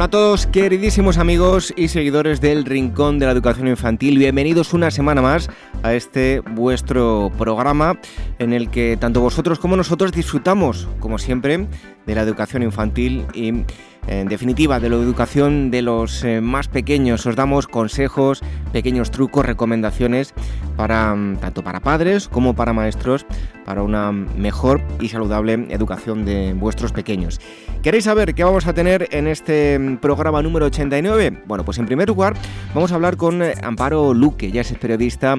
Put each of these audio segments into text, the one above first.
Hola a todos, queridísimos amigos y seguidores del Rincón de la Educación Infantil. Bienvenidos una semana más a este vuestro programa en el que tanto vosotros como nosotros disfrutamos, como siempre, de la educación infantil y en definitiva, de la educación de los eh, más pequeños. Os damos consejos, pequeños trucos, recomendaciones para mm, tanto para padres como para maestros para una mejor y saludable educación de vuestros pequeños. ¿Queréis saber qué vamos a tener en este programa número 89? Bueno, pues en primer lugar vamos a hablar con eh, Amparo Luque, ya es periodista,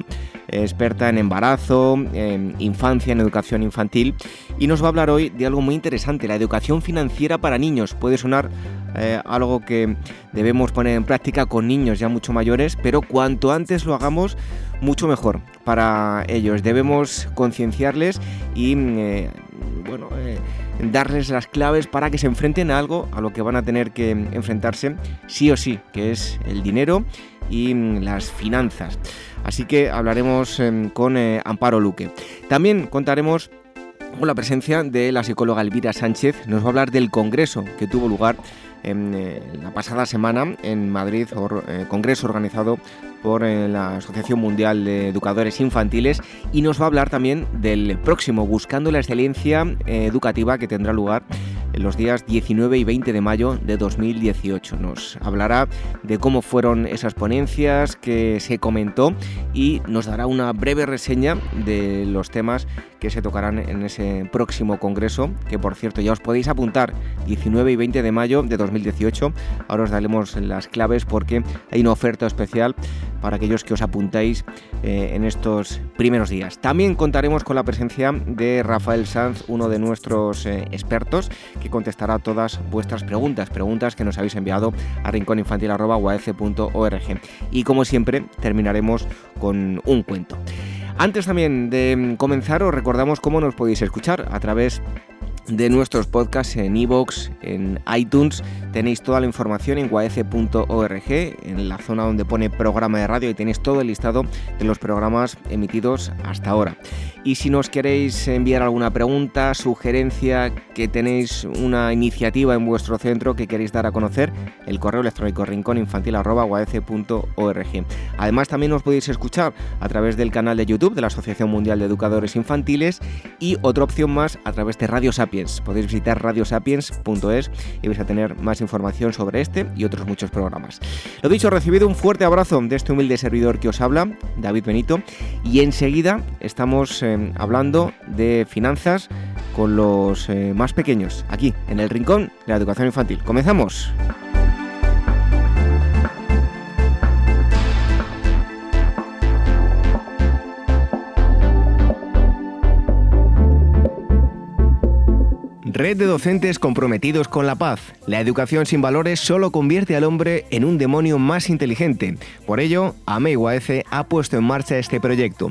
experta en embarazo, en infancia, en educación infantil, y nos va a hablar hoy de algo muy interesante, la educación financiera para niños. Puede sonar eh, algo que debemos poner en práctica con niños ya mucho mayores, pero cuanto antes lo hagamos, mucho mejor para ellos. Debemos concienciarles y mm, eh, bueno, eh, darles las claves para que se enfrenten a algo a lo que van a tener que enfrentarse sí o sí, que es el dinero y mm, las finanzas. Así que hablaremos em, con Amparo Luque. También contaremos con la presencia de la psicóloga Elvira Sánchez. Nos va a hablar del congreso que tuvo lugar en, eh, la pasada semana en Madrid, eh, congreso organizado por eh, la Asociación Mundial de Educadores Infantiles y nos va a hablar también del próximo Buscando la Excelencia Educativa que tendrá lugar en los días 19 y 20 de mayo de 2018. Nos hablará de cómo fueron esas ponencias que se comentó y nos dará una breve reseña de los temas que se tocarán en ese próximo congreso, que por cierto ya os podéis apuntar 19 y 20 de mayo de 2018. Ahora os daremos las claves porque hay una oferta especial para aquellos que os apuntáis eh, en estos primeros días. También contaremos con la presencia de Rafael Sanz, uno de nuestros eh, expertos, que contestará todas vuestras preguntas, preguntas que nos habéis enviado a rincóninfantil.org. Y como siempre, terminaremos con un cuento. Antes también de comenzar, os recordamos cómo nos podéis escuchar a través de nuestros podcasts en iVoox, en iTunes. Tenéis toda la información en guaece.org, en la zona donde pone programa de radio y tenéis todo el listado de los programas emitidos hasta ahora. Y si nos queréis enviar alguna pregunta, sugerencia, que tenéis una iniciativa en vuestro centro que queréis dar a conocer, el correo electrónico rincóninfantil.org. Además, también nos podéis escuchar a través del canal de YouTube de la Asociación Mundial de Educadores Infantiles y otra opción más a través de Radio Podéis visitar radiosapiens.es y vais a tener más información sobre este y otros muchos programas. Lo dicho, recibido un fuerte abrazo de este humilde servidor que os habla, David Benito, y enseguida estamos eh, hablando de finanzas con los eh, más pequeños, aquí, en el Rincón de la Educación Infantil. ¡Comenzamos! Red de docentes comprometidos con la paz. La educación sin valores solo convierte al hombre en un demonio más inteligente. Por ello, AMEIWAECE ha puesto en marcha este proyecto.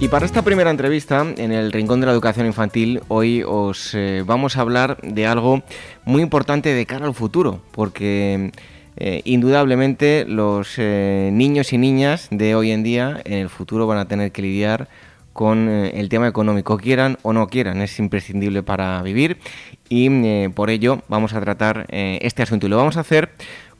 Y para esta primera entrevista en el Rincón de la Educación Infantil, hoy os eh, vamos a hablar de algo muy importante de cara al futuro, porque eh, indudablemente los eh, niños y niñas de hoy en día en el futuro van a tener que lidiar con el tema económico, quieran o no quieran, es imprescindible para vivir y por ello vamos a tratar este asunto. Y lo vamos a hacer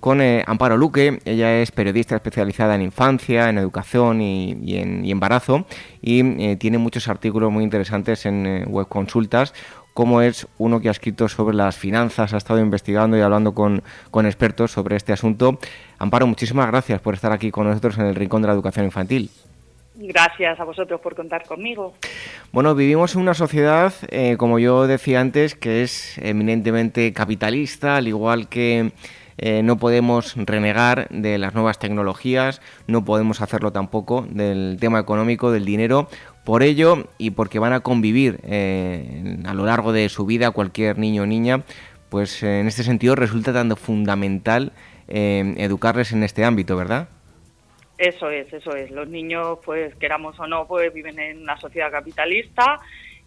con eh, Amparo Luque. Ella es periodista especializada en infancia, en educación y, en embarazo y eh, tiene muchos artículos muy interesantes en eh, web consultas como es uno que ha escrito sobre las finanzas, ha estado investigando y hablando con, con, expertos sobre este asunto. Amparo, muchísimas gracias por estar aquí con nosotros en el Rincón de la Educación Infantil. Gracias a vosotros por contar conmigo. Bueno, vivimos en una sociedad, eh, como yo decía antes, que es eminentemente capitalista, al igual que eh, no podemos renegar de las nuevas tecnologías, no podemos hacerlo tampoco del tema económico, del dinero. Por ello, y porque van a convivir eh, a lo largo de su vida cualquier niño o niña, pues en este sentido resulta tan fundamental educarles en este ámbito, ¿verdad? Eso es, eso es. Los niños, pues queramos o no, pues viven en una sociedad capitalista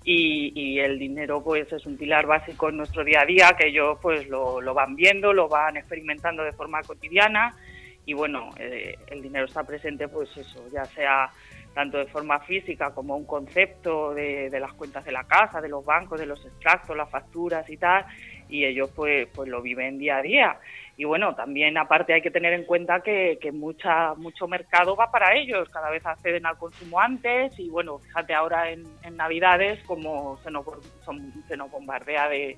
y, el dinero, pues es un pilar básico en nuestro día a día que ellos, pues lo, van viendo, lo van experimentando de forma cotidiana y bueno, eh, el dinero está presente, pues eso, ya sea tanto de forma física como un concepto de, de, las cuentas de la casa, de los bancos, de los extractos, las facturas y tal, y ellos pues, pues lo viven día a día y bueno, también aparte hay que tener en cuenta que, que mucha, mucho mercado va para ellos, cada vez acceden al consumo antes y bueno, fíjate ahora en, Navidades como se nos, se nos bombardea de,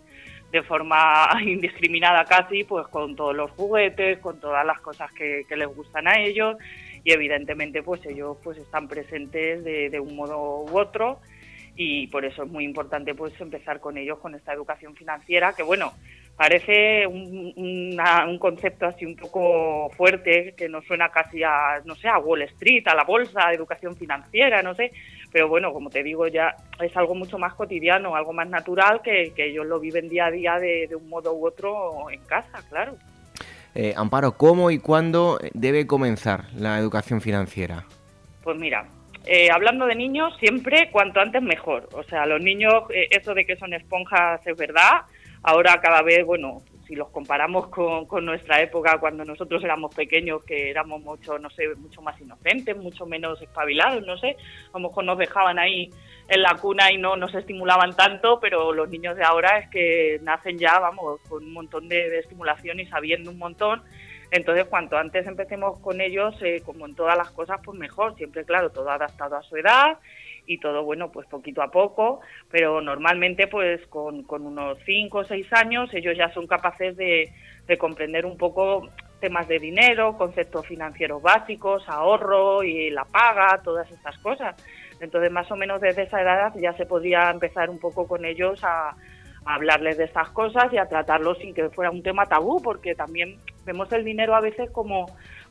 de forma indiscriminada casi, pues con todos los juguetes, con todas las cosas que, que les gustan a ellos. Y evidentemente pues ellos pues están presentes de, de un modo u otro. Y por eso es muy importante pues empezar con ellos con esta educación financiera que bueno parece un, un, concepto así un poco fuerte que nos suena casi a no sé a Wall Street a la bolsa a educación financiera no sé pero bueno como te digo ya es algo mucho más cotidiano algo más natural que, que ellos lo viven día a día de, un modo u otro en casa claro eh, Amparo cómo y cuándo debe comenzar la educación financiera pues mira eh, hablando de niños, siempre cuanto antes mejor. O sea, los niños, eh, eso de que son esponjas es verdad. Ahora cada vez, bueno, si los comparamos con, con, nuestra época, cuando nosotros éramos pequeños, que éramos mucho, no sé, mucho más inocentes, mucho menos espabilados, no sé, a lo mejor nos dejaban ahí en la cuna y no nos estimulaban tanto, pero los niños de ahora es que nacen ya, vamos, con un montón de, estimulación y sabiendo un montón entonces, cuanto antes empecemos con ellos, eh, como en todas las cosas, pues mejor. Siempre, claro, todo adaptado a su edad y todo, bueno, pues poquito a poco, pero normalmente, pues con, con unos 5 o 6 años, ellos ya son capaces de, de comprender un poco temas de dinero, conceptos financieros básicos, ahorro y la paga, todas estas cosas. Entonces, más o menos desde esa edad ya se podría empezar un poco con ellos a, hablarles de estas cosas y a tratarlos sin que fuera un tema tabú, porque también vemos el dinero a veces como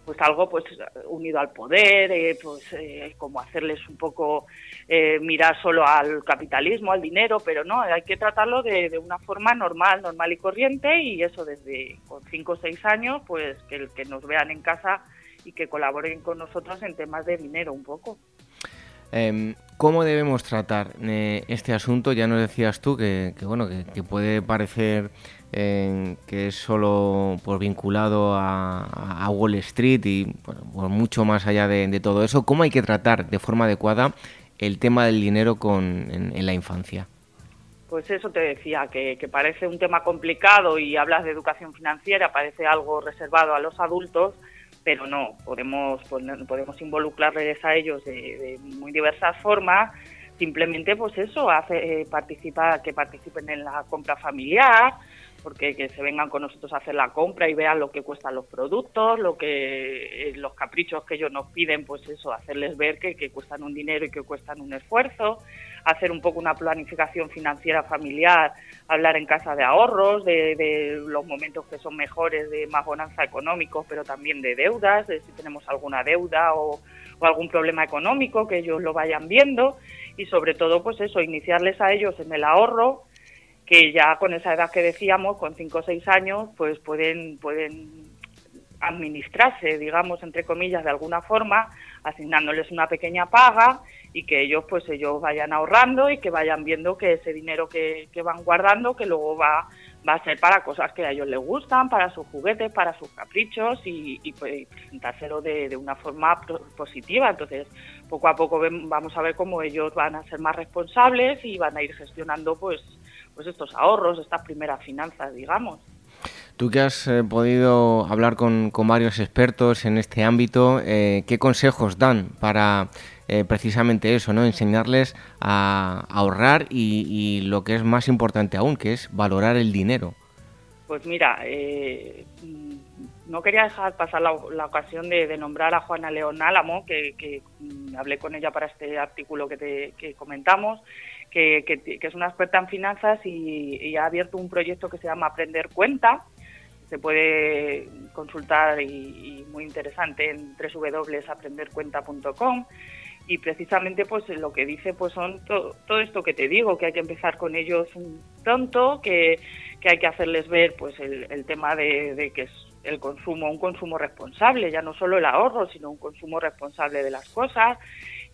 pues algo pues unido al poder, eh, pues eh, como hacerles un poco eh, mirar solo al capitalismo, al dinero, pero no, hay que tratarlo de, una forma normal, normal y corriente y eso desde con cinco o seis años, pues que, que nos vean en casa y que colaboren con nosotros en temas de dinero un poco. Em, ¿Cómo debemos tratar eh, este asunto? Ya nos decías tú que, bueno que, puede parecer eh, que es solo por vinculado a, Wall Street y bueno, mucho más allá de, todo eso. ¿Cómo hay que tratar de forma adecuada el tema del dinero con, en, la infancia? Pues eso te decía, que, parece un tema complicado y hablas de educación financiera, parece algo reservado a los adultos, pero no, podemos, podemos involucrarles a ellos de, muy diversas formas, simplemente pues eso, hace, eh, participar, que participen en la compra familiar, porque que se vengan con nosotros a hacer la compra y vean lo que cuestan los productos, lo que eh, los caprichos que ellos nos piden, pues eso, hacerles ver que, que cuestan un dinero y que cuestan un esfuerzo, hacer un poco una planificación financiera familiar, hablar en casa de ahorros, de, de los momentos que son mejores, de más bonanza económicos, pero también de deudas, de si tenemos alguna deuda o, o algún problema económico, que ellos lo vayan viendo y sobre todo, pues eso, iniciarles a ellos en el ahorro, que ya con esa edad que decíamos, con 5 o 6 años, pues pueden, pueden administrarse, digamos, entre comillas, de alguna forma, asignándoles una pequeña paga y que ellos, pues ellos vayan ahorrando y que vayan viendo que ese dinero que, que van guardando, que luego va, va a ser para cosas que a ellos les gustan, para sus juguetes, para sus caprichos y, y, pues, presentárselo de, de, una forma positiva. Entonces, poco a poco vamos a ver cómo ellos van a ser más responsables y van a ir gestionando, pues, pues estos ahorros, estas primeras finanzas, digamos. Tú que has eh, podido hablar con, varios expertos en este ámbito, eh, ¿qué consejos dan para eh, precisamente eso, ¿no? enseñarles a, ahorrar y, lo que es más importante aún, que es valorar el dinero? Pues mira, no quería dejar pasar la, ocasión de, nombrar a Juana León Álamo, que, mm, hablé con ella para este artículo que, te, comentamos, que, es una experta en finanzas y, ha abierto un proyecto que se llama Aprender Cuenta. Se puede consultar y, muy interesante en www.aprendercuenta.com y precisamente pues lo que dice pues son todo esto que te digo que hay que empezar con ellos pronto que, hay que hacerles ver pues el, tema de, que es el consumo, un consumo responsable, ya no solo el ahorro, sino un consumo responsable de las cosas.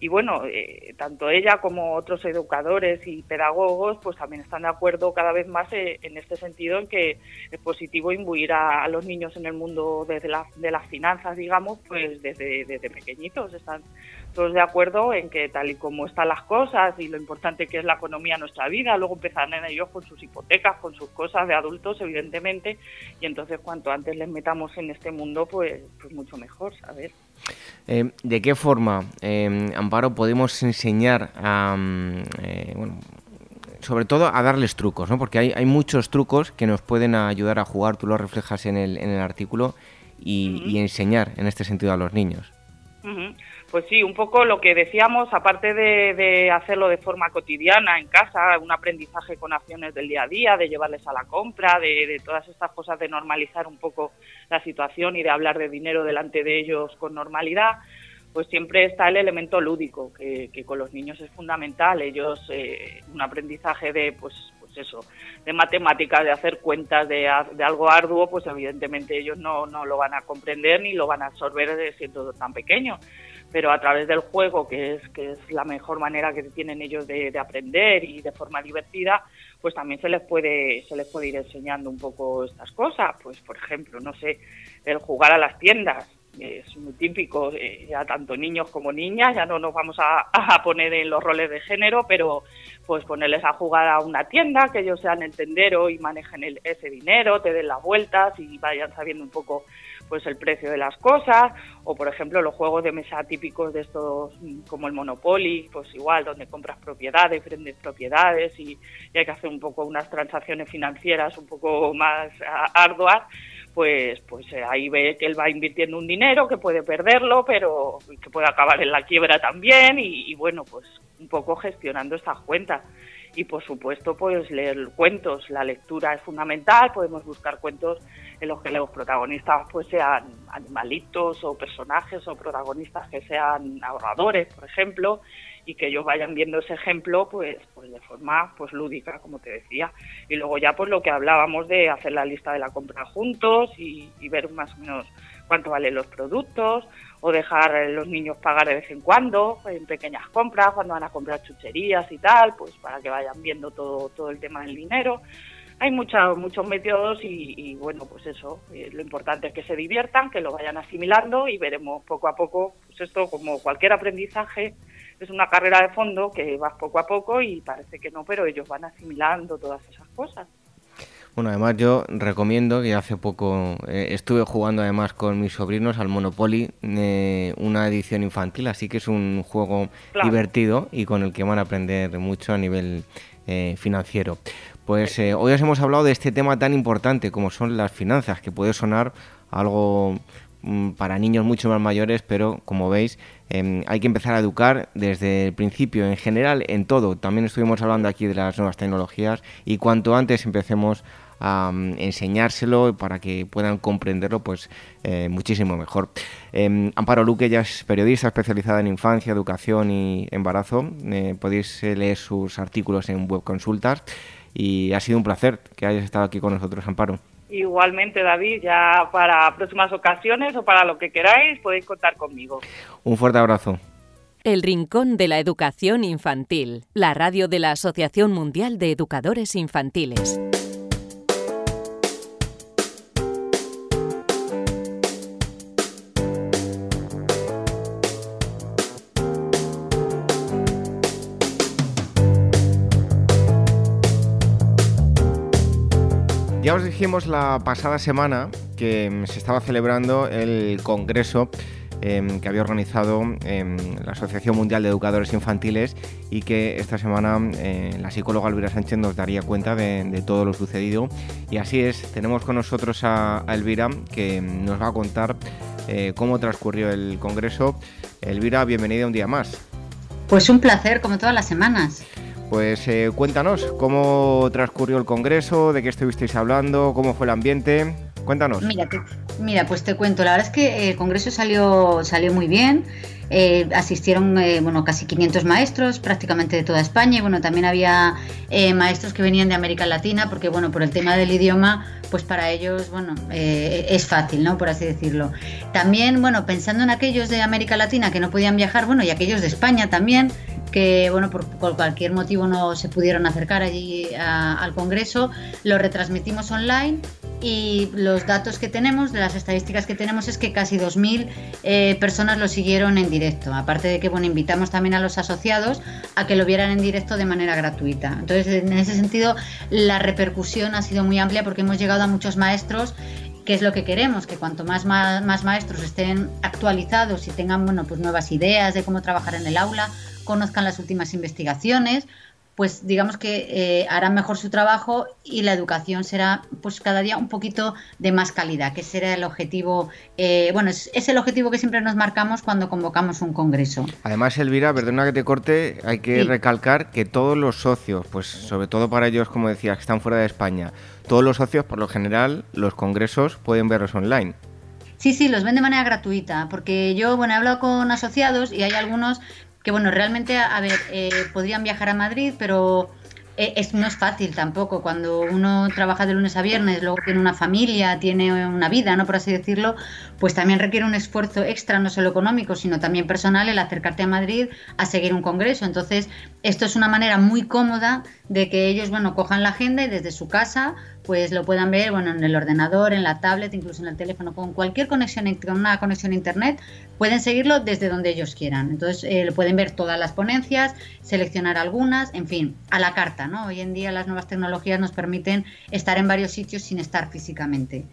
Y bueno, eh, tanto ella como otros educadores y pedagogos, pues también están de acuerdo cada vez más eh, en este sentido en que es positivo imbuir a, los niños en el mundo desde de las finanzas, digamos, pues desde, desde pequeñitos. Están todos de acuerdo en que tal y como están las cosas y lo importante que es la economía en nuestra vida, luego empezarán ellos con sus hipotecas, con sus cosas de adultos, evidentemente, y entonces cuanto antes les metamos en este mundo, pues, pues mucho mejor, ¿sabes? Eh, ¿De qué forma, eh, Amparo, podemos enseñar a, mm, eh, bueno, sobre todo a darles trucos, ¿no? Porque hay, hay, muchos trucos que nos pueden ayudar a jugar, tú lo reflejas en el, en el artículo, y, enseñar en este sentido a los niños. Pues sí, un poco lo que decíamos, aparte de, hacerlo de forma cotidiana en casa, un aprendizaje con acciones del día a día, de llevarles a la compra, de, todas estas cosas, de normalizar un poco la situación y de hablar de dinero delante de ellos con normalidad, pues siempre está el elemento lúdico, que, con los niños es fundamental. Ellos, eh, un aprendizaje de, pues, pues eso, de matemáticas, de hacer cuentas, de, de, algo arduo, pues evidentemente ellos no, no lo van a comprender ni lo van a absorber siendo tan pequeños pero a través del juego, que es, que es la mejor manera que tienen ellos de, aprender y de forma divertida, pues también se les puede se les puede ir enseñando un poco estas cosas. Pues, por ejemplo, no sé, el jugar a las tiendas, es muy típico, eh, ya tanto niños como niñas, ya no nos vamos a, poner en los roles de género, pero pues ponerles a jugar a una tienda, que ellos sean el tendero y manejen el, ese dinero, te den las vueltas y vayan sabiendo un poco pues el precio de las cosas. O por ejemplo los juegos de mesa típicos de estos mm, como el Monopoly pues igual donde compras propiedades vendes propiedades y, hay que hacer un poco unas transacciones financieras un poco más arduas pues pues eh, ahí ve que él va invirtiendo un dinero que puede perderlo pero que puede acabar en la quiebra también y, bueno pues un poco gestionando estas cuentas. Y por supuesto pues leer cuentos. La lectura es fundamental. Podemos buscar cuentos en los que los protagonistas pues sean animalitos o personajes o protagonistas que sean ahorradores, por ejemplo, y que ellos vayan viendo ese ejemplo pues pues de forma pues lúdica como te decía. Y luego ya pues lo que hablábamos de hacer la lista de la compra juntos y, ver más o menos cuánto valen los productos o dejar a los niños pagar de vez en cuando en pequeñas compras cuando van a comprar chucherías y tal pues para que vayan viendo todo todo el tema del dinero. Hay muchos muchos métodos y, bueno, pues eso, eh, lo importante es que se diviertan, que lo vayan asimilando y veremos poco a poco, pues esto como cualquier aprendizaje es una carrera de fondo que vas poco a poco y parece que no, pero ellos van asimilando todas esas cosas. Bueno, además yo recomiendo que hace poco eh, estuve jugando además con mis sobrinos al Monopoly, eh, una edición infantil, así que es un juego divertido y con el que van a aprender mucho a nivel financiero. Pues eh, hoy os hemos hablado de este tema tan importante como son las finanzas, que puede sonar algo para niños mucho más mayores, pero como veis em, hay que empezar a educar desde el principio, en general, en todo. También estuvimos hablando aquí de las nuevas tecnologías y cuanto antes empecemos a mm, enseñárselo para que puedan comprenderlo, pues eh, muchísimo mejor. Em, Amparo Luque ya es periodista especializada en infancia, educación y embarazo. Eh, podéis leer sus artículos en web consultas y ha sido un placer que hayas estado aquí con nosotros, Amparo. Igualmente, David, ya para próximas ocasiones o para lo que queráis podéis contar conmigo. Un fuerte abrazo. El Rincón de la Educación Infantil, la radio de la Asociación Mundial de Educadores Infantiles. Ya os dijimos la pasada semana que mm, se estaba celebrando el Congreso em, que había organizado em, la Asociación Mundial de Educadores Infantiles y que esta semana eh, la psicóloga Elvira Sánchez nos daría cuenta de, todo lo sucedido. Y así es, tenemos con nosotros a, Elvira que mm, nos va a contar eh, cómo transcurrió el Congreso. Elvira, bienvenida un día más. Pues un placer, como todas las semanas. Pues eh, cuéntanos cómo transcurrió el Congreso, de qué estuvisteis hablando, cómo fue el ambiente. Cuéntanos. Mira, mira, pues te cuento. La verdad es que el Congreso salió, salió muy bien. Eh, asistieron eh, bueno, casi 500 maestros, prácticamente de toda España, y bueno, también había maestros que venían de América Latina, porque bueno, por el tema del idioma, pues para ellos, bueno, es fácil, ¿no? Por así decirlo. También, bueno, pensando en aquellos de América Latina que no podían viajar, bueno, y aquellos de España también, que bueno por, cualquier motivo no se pudieron acercar allí al Congreso, lo retransmitimos online y los datos que tenemos, de las estadísticas que tenemos, es que casi 2.000 eh, personas lo siguieron en directo. Aparte de que bueno, invitamos también a los asociados a que lo vieran en directo de manera gratuita. Entonces, en ese sentido, la repercusión ha sido muy amplia porque hemos llegado a muchos maestros que es lo que queremos, que cuanto más, más, más, maestros estén actualizados y tengan bueno, pues nuevas ideas de cómo trabajar en el aula, conozcan las últimas investigaciones, pues digamos que eh, harán mejor su trabajo y la educación será pues cada día un poquito de más calidad, que será el objetivo, eh, bueno, es, el objetivo que siempre nos marcamos cuando convocamos un congreso. Además, Elvira, perdona que te corte, hay que recalcar que todos los socios, pues sobre todo para ellos, como decías, que están fuera de España, todos los socios, por lo general, los congresos pueden verlos online. Sí, sí, los ven de manera gratuita, porque yo, bueno, he hablado con asociados y hay algunos que bueno, realmente, a ver, eh, podrían viajar a Madrid, pero eh, es, no es fácil tampoco. Cuando uno trabaja de lunes a viernes, luego tiene una familia, tiene una vida, ¿no? Por así decirlo, pues también requiere un esfuerzo extra, no solo económico, sino también personal, el acercarte a Madrid a seguir un congreso. Entonces, esto es una manera muy cómoda de que ellos, bueno, cojan la agenda y desde su casa pues lo puedan ver bueno, en el ordenador, en la tablet, incluso en el teléfono, con cualquier conexión, con una conexión a internet, pueden seguirlo desde donde ellos quieran. Entonces eh, pueden ver todas las ponencias, seleccionar algunas, en fin, a la carta, ¿no? Hoy en día las nuevas tecnologías nos permiten estar en varios sitios sin estar físicamente.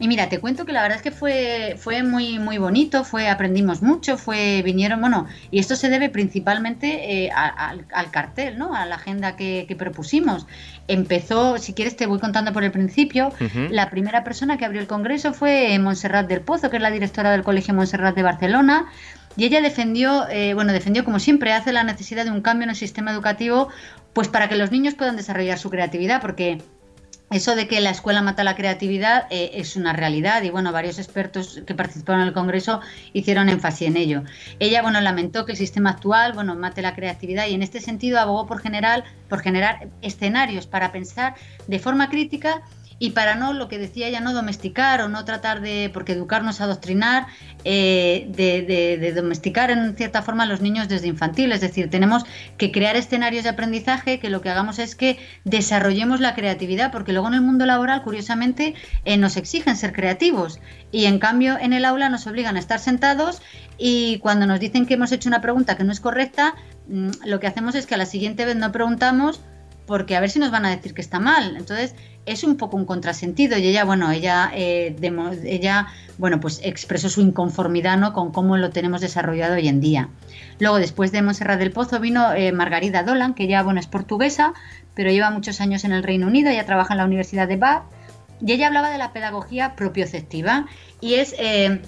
Y mira, te cuento que la verdad es que fue, fue muy, muy bonito, fue, aprendimos mucho, fue, vinieron, bueno, y esto se debe principalmente eh, al, cartel, ¿no? A la agenda que, propusimos. Empezó, si quieres te voy contando por el principio, la primera persona que abrió el congreso fue Montserrat del Pozo, que es la directora del Colegio Montserrat de Barcelona, y ella defendió, eh, bueno, defendió como siempre hace la necesidad de un cambio en el sistema educativo, pues para que los niños puedan desarrollar su creatividad, porque eso de que la escuela mata la creatividad eh, es una realidad y bueno, varios expertos que participaron en el Congreso hicieron énfasis en ello. Ella, bueno, lamentó que el sistema actual, bueno, mate la creatividad y en este sentido abogó por general, por generar escenarios para pensar de forma crítica y para no, lo que decía ella, no domesticar o no tratar de, porque educarnos a adoctrinar, eh, de, domesticar en cierta forma a los niños desde infantil. Es decir, tenemos que crear escenarios de aprendizaje que lo que hagamos es que desarrollemos la creatividad, porque luego en el mundo laboral, curiosamente, eh, nos exigen ser creativos y en cambio en el aula nos obligan a estar sentados y cuando nos dicen que hemos hecho una pregunta que no es correcta, mm, lo que hacemos es que a la siguiente vez no preguntamos porque a ver si nos van a decir que está mal. Entonces, es un poco un contrasentido y ella, bueno, ella, eh, ella bueno, pues expresó su inconformidad ¿no? con cómo lo tenemos desarrollado hoy en día. Luego, después de Monserrat del Pozo, vino eh, Margarida Dolan, que ya bueno, es portuguesa, pero lleva muchos años en el Reino Unido, ella trabaja en la Universidad de Bath, y ella hablaba de la pedagogía propioceptiva, y es... Eh,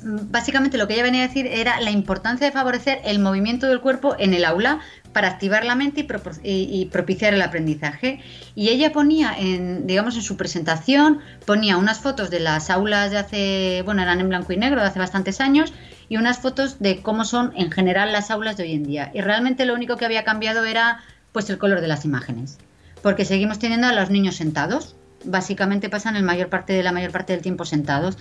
básicamente lo que ella venía a decir era la importancia de favorecer el movimiento del cuerpo en el aula para activar la mente y, propiciar el aprendizaje. Y ella ponía, en, digamos, en su presentación, ponía unas fotos de las aulas de hace, bueno, eran en blanco y negro, de hace bastantes años, y unas fotos de cómo son en general las aulas de hoy en día. Y realmente lo único que había cambiado era, pues, el color de las imágenes, porque seguimos teniendo a los niños sentados. Básicamente pasan el mayor parte de la mayor parte del tiempo sentados.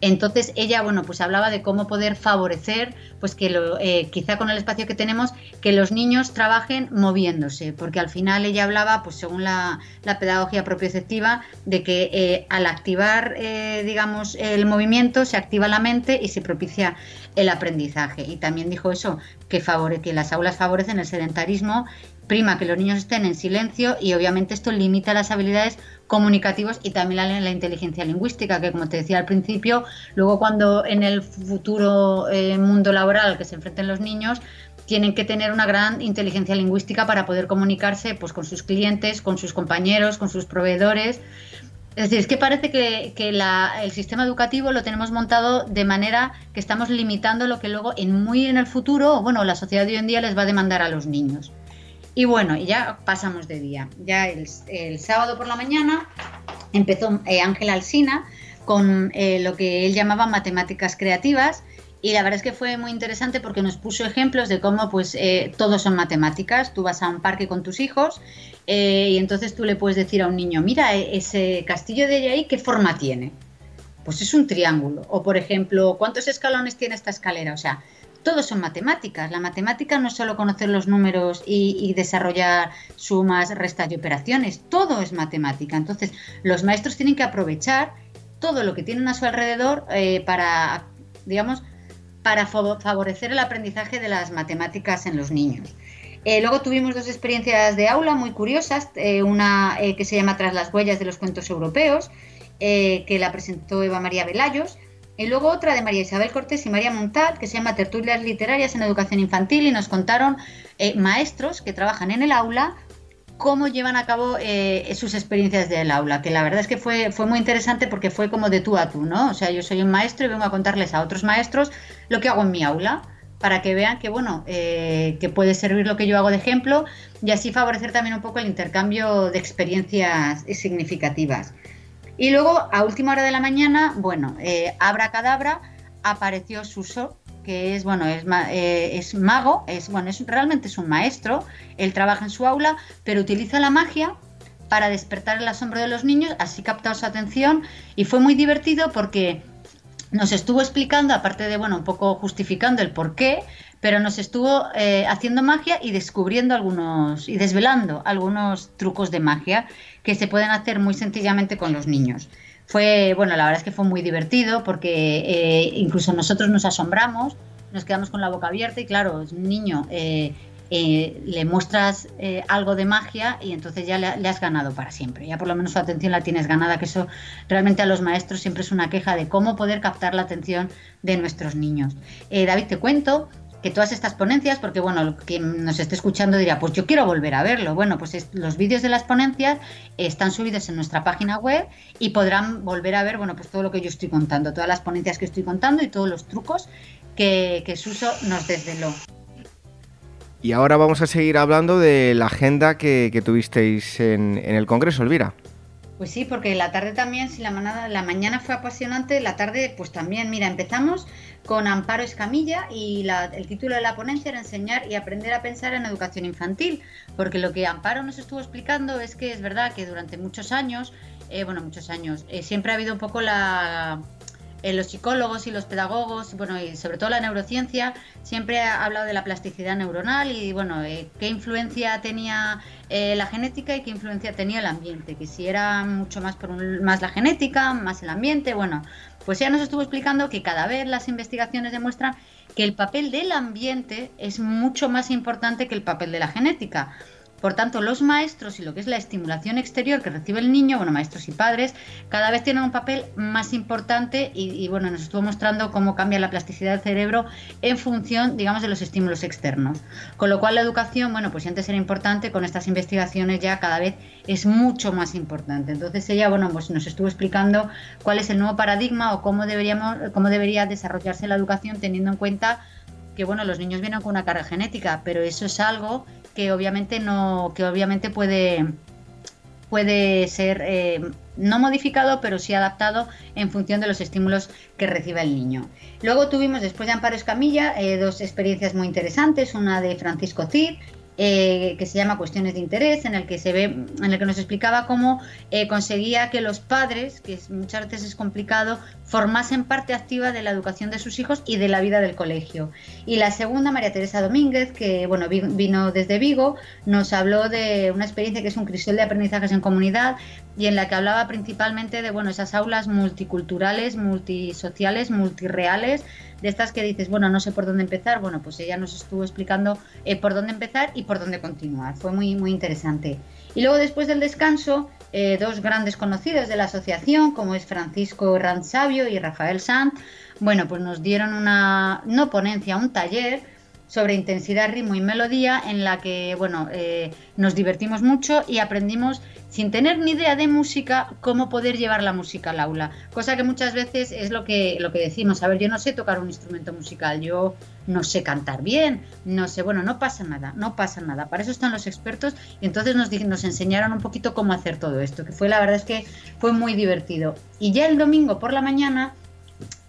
Entonces ella, bueno, pues hablaba de cómo poder favorecer, pues que lo, eh, quizá con el espacio que tenemos, que los niños trabajen moviéndose, porque al final ella hablaba, pues según la, pedagogía propioceptiva, de que eh, al activar, eh, digamos, el movimiento se activa la mente y se propicia el aprendizaje. Y también dijo eso, que, favore, que las aulas favorecen el sedentarismo prima que los niños estén en silencio y obviamente esto limita las habilidades comunicativas y también la, la inteligencia lingüística, que como te decía al principio, luego cuando en el futuro eh, mundo laboral que se enfrenten los niños, tienen que tener una gran inteligencia lingüística para poder comunicarse pues, con sus clientes, con sus compañeros, con sus proveedores. Es decir, es que parece que, el sistema educativo lo tenemos montado de manera que estamos limitando lo que luego en muy en el futuro, bueno, la sociedad de hoy en día les va a demandar a los niños. Y bueno, ya pasamos de día. Ya el, sábado por la mañana empezó eh, Ángela Alsina con eh, lo que él llamaba matemáticas creativas y la verdad es que fue muy interesante porque nos puso ejemplos de cómo pues eh, todos son matemáticas. Tú vas a un parque con tus hijos y entonces tú le puedes decir a un niño, mira, e-, ese castillo de ahí, ¿qué forma tiene? Pues es un triángulo. O por ejemplo, ¿cuántos escalones tiene esta escalera? O sea, todos son matemáticas. La matemática no es solo conocer los números y, desarrollar sumas, restas y operaciones. Todo es matemática. Entonces, los maestros tienen que aprovechar todo lo que tienen a su alrededor eh, para, digamos, para favorecer el aprendizaje de las matemáticas en los niños. Eh, luego tuvimos dos experiencias de aula muy curiosas, eh, una que se llama Tras las huellas de los cuentos europeos, que la presentó Eva María Velayos, y luego otra de María Isabel Cortés y María Montal, que se llama Tertulias Literarias en Educación Infantil, y nos contaron maestros que trabajan en el aula cómo llevan a cabo eh, sus experiencias del aula, que la verdad es que fue, fue muy interesante porque fue como de tú a tú, ¿no? O sea, yo soy un maestro y vengo a contarles a otros maestros lo que hago en mi aula para que vean que, bueno, eh, que puede servir lo que yo hago de ejemplo y así favorecer también un poco el intercambio de experiencias significativas. Y luego, a última hora de la mañana, bueno, eh, abra cadabra, apareció Suso, que es bueno es, eh, es mago es bueno es realmente es un maestro él trabaja en su aula pero utiliza la magia para despertar el asombro de los niños así captar su atención y fue muy divertido porque nos estuvo explicando aparte de bueno un poco justificando el por qué pero nos estuvo eh, haciendo magia y descubriendo algunos y desvelando algunos trucos de magia que se pueden hacer muy sencillamente con los niños fue, bueno, la verdad es que fue muy divertido porque eh, incluso nosotros nos asombramos, nos quedamos con la boca abierta y claro, es un niño, eh, le muestras algo de magia y entonces ya le, has ganado para siempre. Ya por lo menos su atención la tienes ganada, que eso realmente a los maestros siempre es una queja de cómo poder captar la atención de nuestros niños. David, te cuento que todas estas ponencias, porque bueno, quien nos esté escuchando dirá, pues yo quiero volver a verlo. Bueno, pues los vídeos de las ponencias están subidos en nuestra página web y podrán volver a ver, bueno, pues todo lo que yo estoy contando, todas las ponencias que estoy contando y todos los trucos que, que Suso nos desveló. Y ahora vamos a seguir hablando de la agenda que, tuvisteis en, en el Congreso, Elvira. Pues sí, porque la tarde también, si la, la mañana fue apasionante, la tarde pues también, mira, empezamos con Amparo Escamilla y el título de la ponencia era enseñar y aprender a pensar en educación infantil, porque lo que Amparo nos estuvo explicando es que es verdad que durante muchos años, eh, bueno, muchos años, eh, siempre ha habido un poco la eh, los psicólogos y los pedagogos, bueno, y sobre todo la neurociencia, siempre ha hablado de la plasticidad neuronal y, bueno, eh, qué influencia tenía eh, la genética y qué influencia tenía el ambiente, que si era mucho más, por más la genética, más el ambiente, bueno, pues ya nos estuvo explicando que cada vez las investigaciones demuestran que el papel del ambiente es mucho más importante que el papel de la genética. Por tanto, los maestros y lo que es la estimulación exterior que recibe el niño, bueno, maestros y padres, cada vez tienen un papel más importante y, bueno, nos estuvo mostrando cómo cambia la plasticidad del cerebro en función, digamos, de los estímulos externos. Con lo cual la educación, bueno, pues antes era importante, con estas investigaciones ya cada vez es mucho más importante. Entonces ella, bueno, pues nos estuvo explicando cuál es el nuevo paradigma o cómo deberíamos, cómo debería desarrollarse la educación teniendo en cuenta que bueno, los niños vienen con una carga genética, pero eso es algo que obviamente no, que obviamente puede, puede ser eh, no modificado, pero sí adaptado en función de los estímulos que reciba el niño. Luego tuvimos, después de Amparo Escamilla, eh, dos experiencias muy interesantes, una de Francisco Cid, eh, que se llama Cuestiones de Interés, en el que se ve, en el que nos explicaba cómo eh, conseguía que los padres, que muchas veces es complicado, formasen parte activa de la educación de sus hijos y de la vida del colegio. Y la segunda, María Teresa Domínguez, que bueno, vino desde Vigo, nos habló de una experiencia que es un crisol de aprendizajes en comunidad y en la que hablaba principalmente de bueno, esas aulas multiculturales, multisociales, multireales, de estas que dices, bueno, no sé por dónde empezar, bueno, pues ella nos estuvo explicando eh, por dónde empezar y por dónde continuar. Fue muy, muy interesante. Y luego después del descanso, eh, dos grandes conocidos de la asociación, como es Francisco Ranzabio y Rafael Sanz, bueno, pues nos dieron una, no ponencia, un taller sobre intensidad, ritmo y melodía en la que, bueno, eh, nos divertimos mucho y aprendimos sin tener ni idea de música, cómo poder llevar la música al aula. Cosa que muchas veces es lo que, lo que decimos. A ver, yo no sé tocar un instrumento musical, yo no sé cantar bien, no sé, bueno, no pasa nada, no pasa nada. Para eso están los expertos y entonces nos, nos enseñaron un poquito cómo hacer todo esto, que fue la verdad es que fue muy divertido. Y ya el domingo por la mañana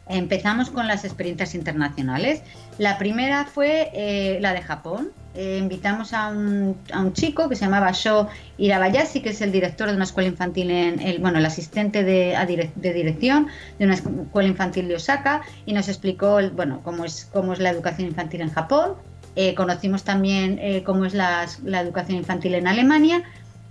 empezamos con las experiencias internacionales. La primera fue eh, la de Japón. Eh, invitamos a un, a un, chico que se llamaba Sho Irabayashi, que es el director de una escuela infantil, en el, bueno, el asistente de, de, dirección de una escuela infantil de Osaka, y nos explicó bueno, cómo, es, cómo es la educación infantil en Japón. Eh, conocimos también cómo es la, la, educación infantil en Alemania,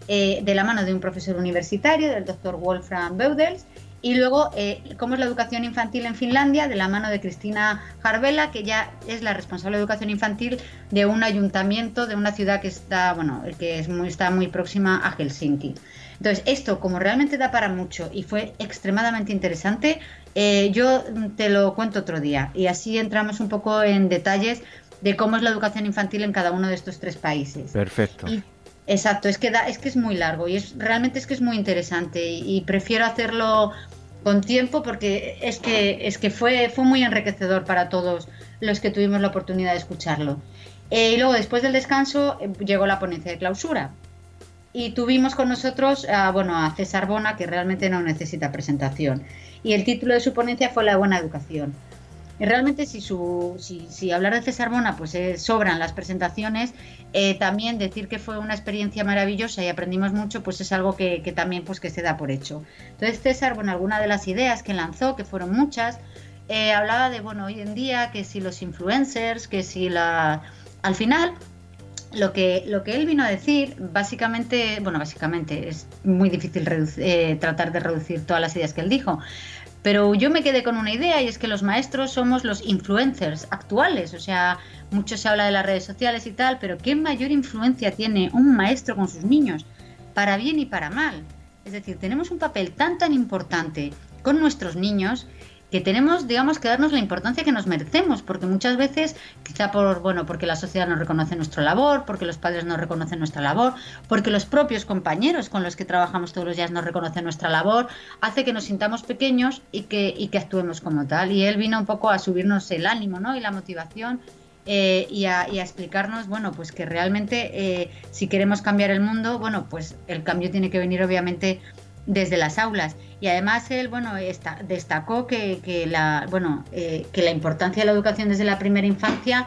de la mano de un profesor universitario, del doctor Wolfram Beudels, y luego, eh, cómo es la educación infantil en Finlandia, de la mano de Cristina Jarvela, que ya es la responsable de educación infantil de un ayuntamiento de una ciudad que está, bueno, que es muy, está muy próxima a Helsinki. Entonces, esto, como realmente da para mucho y fue extremadamente interesante, eh, yo te lo cuento otro día. Y así entramos un poco en detalles de cómo es la educación infantil en cada uno de estos tres países. Perfecto. Exacto, es que, da, es que es muy largo y es realmente es que es muy interesante y, prefiero hacerlo con tiempo porque es que, es que fue, muy enriquecedor para todos los que tuvimos la oportunidad de escucharlo. Eh, y luego después del descanso eh, llegó la ponencia de clausura y tuvimos con nosotros a, bueno, a César Bona que realmente no necesita presentación y el título de su ponencia fue La buena educación. Realmente si, su, si, hablar de César Bona pues eh, sobran las presentaciones, eh, también decir que fue una experiencia maravillosa y aprendimos mucho, pues es algo que, también pues que se da por hecho. Entonces César, bueno, alguna de las ideas que lanzó, que fueron muchas, eh, hablaba de, bueno, hoy en día que si los influencers, que si la... Al final, lo que, lo que él vino a decir, básicamente, bueno, básicamente es muy difícil tratar de reducir todas las ideas que él dijo, pero yo me quedé con una idea y es que los maestros somos los influencers actuales, o sea, mucho se habla de las redes sociales y tal, pero ¿qué mayor influencia tiene un maestro con sus niños? Para bien y para mal. Es decir, tenemos un papel tan tan importante con nuestros niños que tenemos, digamos, que darnos la importancia que nos merecemos, porque muchas veces, quizá por, bueno, porque la sociedad no reconoce nuestra labor, porque los padres no reconocen nuestra labor, porque los propios compañeros con los que trabajamos todos los días no reconocen nuestra labor, hace que nos sintamos pequeños y que, y que actuemos como tal. Y él vino un poco a subirnos el ánimo, ¿no? Y la motivación eh, y, a, explicarnos, bueno, pues que realmente eh, si queremos cambiar el mundo, bueno, pues el cambio tiene que venir obviamente desde las aulas. Y además él, bueno, destacó que, la, bueno, eh, que la importancia de la educación desde la primera infancia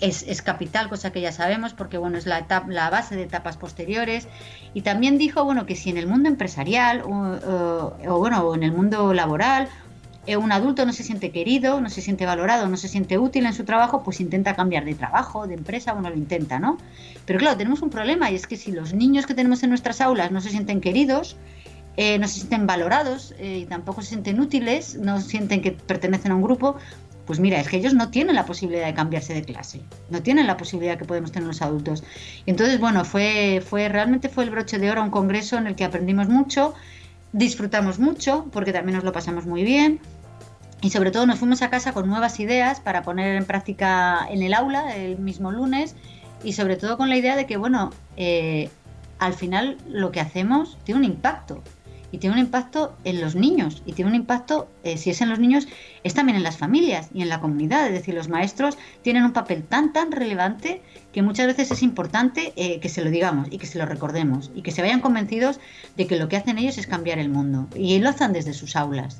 es, capital, cosa que ya sabemos, porque bueno, es la, la base de etapas posteriores. Y también dijo, bueno, que si en el mundo empresarial o, bueno, o en el mundo laboral eh, un adulto no se siente querido, no se siente valorado, no se siente útil en su trabajo, pues intenta cambiar de trabajo, de empresa, bueno, lo intenta, ¿no? Pero claro, tenemos un problema y es que si los niños que tenemos en nuestras aulas no se sienten queridos, eh, no se sienten valorados eh, y tampoco se sienten útiles, no sienten que pertenecen a un grupo, pues mira, es que ellos no tienen la posibilidad de cambiarse de clase, no tienen la posibilidad que podemos tener los adultos. entonces, bueno, fue, fue realmente fue el broche de oro, un congreso en el que aprendimos mucho, disfrutamos mucho, porque también nos lo pasamos muy bien. Y sobre todo nos fuimos a casa con nuevas ideas para poner en práctica en el aula el mismo lunes y sobre todo con la idea de que, bueno, eh, al final lo que hacemos tiene un impacto y tiene un impacto en los niños y tiene un impacto, eh, si es en los niños, es también en las familias y en la comunidad. Es decir, los maestros tienen un papel tan, tan relevante que muchas veces es importante eh, que se lo digamos y que se lo recordemos y que se vayan convencidos de que lo que hacen ellos es cambiar el mundo y lo hacen desde sus aulas.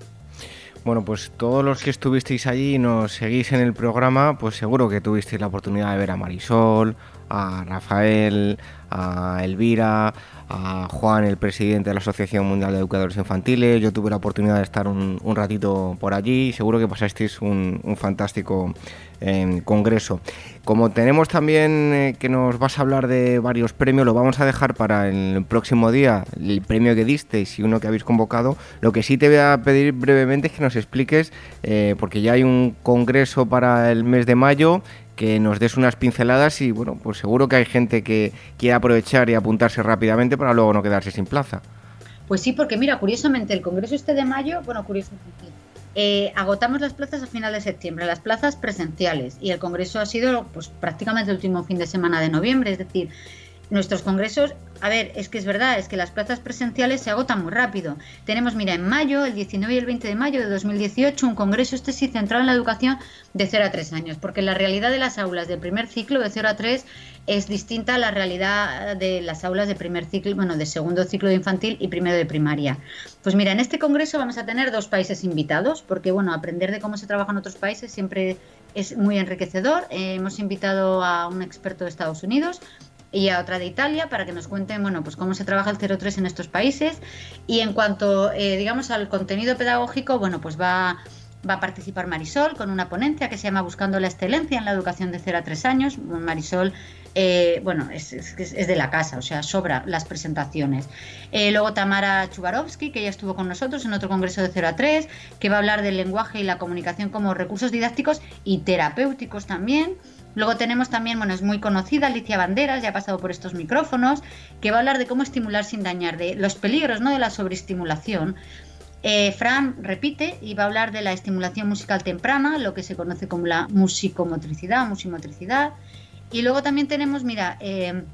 Bueno, pues todos los que estuvisteis allí y nos seguís en el programa, pues seguro que tuvisteis la oportunidad de ver a Marisol, a Rafael, a Elvira, a Juan, el presidente de la Asociación Mundial de Educadores Infantiles. Yo tuve la oportunidad de estar un, ratito por allí y seguro que pasasteis un, fantástico em, congreso. Como tenemos también eh, que nos vas a hablar de varios premios, lo vamos a dejar para el próximo día, el premio que disteis y uno que habéis convocado. Lo que sí te voy a pedir brevemente es que nos expliques, eh, porque ya hay un congreso para el mes de mayo que nos des unas pinceladas y bueno, pues seguro que hay gente que quiere aprovechar y apuntarse rápidamente para luego no quedarse sin plaza. Pues sí, porque mira, curiosamente el Congreso este de mayo, bueno, curiosamente, eh, agotamos las plazas a final de septiembre, las plazas presenciales, y el Congreso ha sido pues prácticamente el último fin de semana de noviembre, es decir, nuestros congresos, a ver, es que es verdad, es que las plazas presenciales se agotan muy rápido. Tenemos, mira, en mayo, el 19 y el 20 de mayo de 2018, un congreso este sí centrado en la educación de 0 a 3 años, porque la realidad de las aulas del primer ciclo de 0 a 3 es distinta a la realidad de las aulas de primer ciclo, bueno, de segundo ciclo de infantil y primero de primaria. Pues mira, en este congreso vamos a tener dos países invitados, porque bueno, aprender de cómo se trabaja en otros países siempre es muy enriquecedor. Eh, hemos invitado a un experto de Estados Unidos y a otra de Italia para que nos cuenten bueno pues cómo se trabaja el 03 en estos países y en cuanto eh, digamos al contenido pedagógico bueno pues va va a participar Marisol con una ponencia que se llama Buscando la excelencia en la educación de 0 a 3 años Marisol eh, bueno, es, de la casa, o sea, sobra las presentaciones. Eh, luego Tamara Chubarovsky, que ya estuvo con nosotros en otro congreso de 0 a 3, que va a hablar del lenguaje y la comunicación como recursos didácticos y terapéuticos también. Luego tenemos también, bueno, es muy conocida Alicia Banderas, ya ha pasado por estos micrófonos, que va a hablar de cómo estimular sin dañar, de los peligros ¿no? de la sobreestimulación. Eh, Fran repite y va a hablar de la estimulación musical temprana, lo que se conoce como la musicomotricidad, musimotricidad. Y luego también tenemos, mira, eh,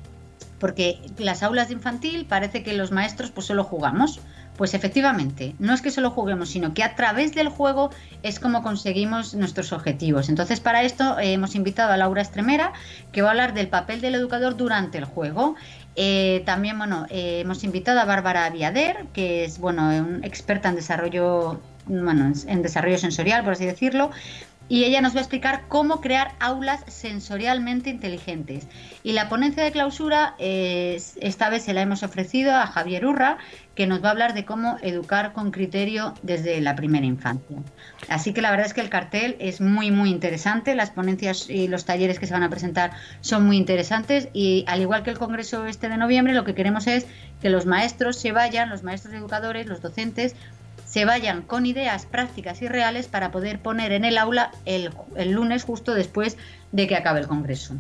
porque las aulas de infantil parece que los maestros pues solo jugamos. Pues efectivamente, no es que solo juguemos, sino que a través del juego es como conseguimos nuestros objetivos. Entonces, para esto eh, hemos invitado a Laura Estremera, que va a hablar del papel del educador durante el juego. Eh, también, bueno, eh, hemos invitado a Bárbara Viader, que es, bueno, una experta en desarrollo, bueno, en desarrollo sensorial, por así decirlo, y ella nos va a explicar cómo crear aulas sensorialmente inteligentes. Y la ponencia de clausura, esta vez se la hemos ofrecido a Javier Urra, que nos va a hablar de cómo educar con criterio desde la primera infancia. Así que la verdad es que el cartel es muy, muy interesante, las ponencias y los talleres que se van a presentar son muy interesantes y al igual que el Congreso este de noviembre, lo que queremos es que los maestros se vayan, los maestros educadores, los docentes, se vayan con ideas prácticas y reales para poder poner en el aula el, lunes justo después de que acabe el Congreso.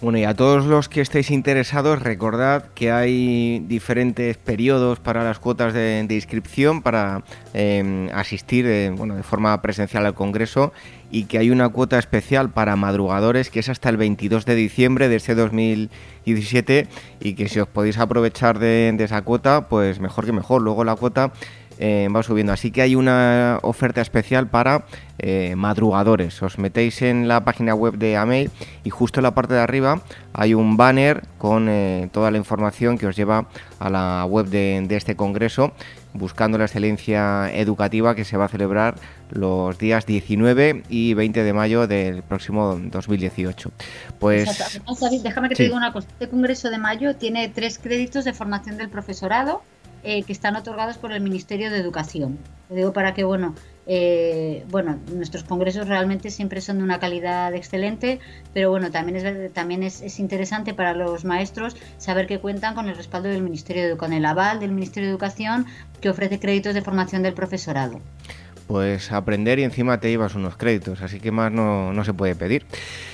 Bueno, y a todos los que estéis interesados, recordad que hay diferentes periodos para las cuotas de, inscripción para em, asistir eh, bueno, de forma presencial al Congreso y que hay una cuota especial para madrugadores que es hasta el 22 de diciembre de este 2017 y que si os podéis aprovechar de, de esa cuota, pues mejor que mejor. Luego la cuota eh, va subiendo. Así que hay una oferta especial para eh, madrugadores. Os metéis en la página web de Amail y justo en la parte de arriba hay un banner con eh, toda la información que os lleva a la web de, este congreso buscando la excelencia educativa que se va a celebrar los días 19 y 20 de mayo del próximo 2018. Pues déjame que te diga una cosa. Este congreso de mayo tiene tres créditos de formación del profesorado eh, que están otorgados por el Ministerio de Educación. Lo digo para que, bueno, eh, bueno, nuestros congresos realmente siempre son de una calidad excelente, pero bueno, también es también es, interesante para los maestros saber que cuentan con el respaldo del Ministerio de con el aval del Ministerio de Educación que ofrece créditos de formación del profesorado pues aprender y encima te llevas unos créditos, así que más no, no se puede pedir.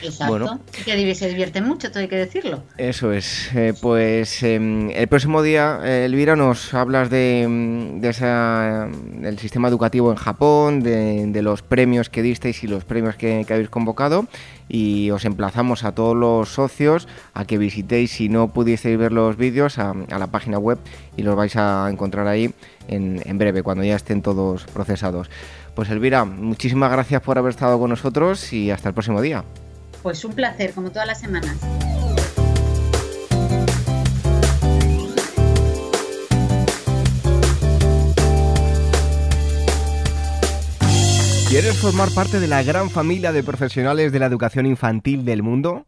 Exacto, bueno, que se divierte mucho, todo hay que decirlo. Eso es, eh, pues em, el próximo día, eh, Elvira, nos hablas de, em, de esa, del sistema educativo en Japón, de, de, los premios que disteis y los premios que, que habéis convocado y os emplazamos a todos los socios a que visitéis, si no pudisteis ver los vídeos, a, a la página web y los vais a encontrar ahí en, breve, cuando ya estén todos procesados. Pues Elvira, muchísimas gracias por haber estado con nosotros y hasta el próximo día. Pues un placer, como todas las semanas. ¿Quieres formar parte de la gran familia de profesionales de la educación infantil del mundo?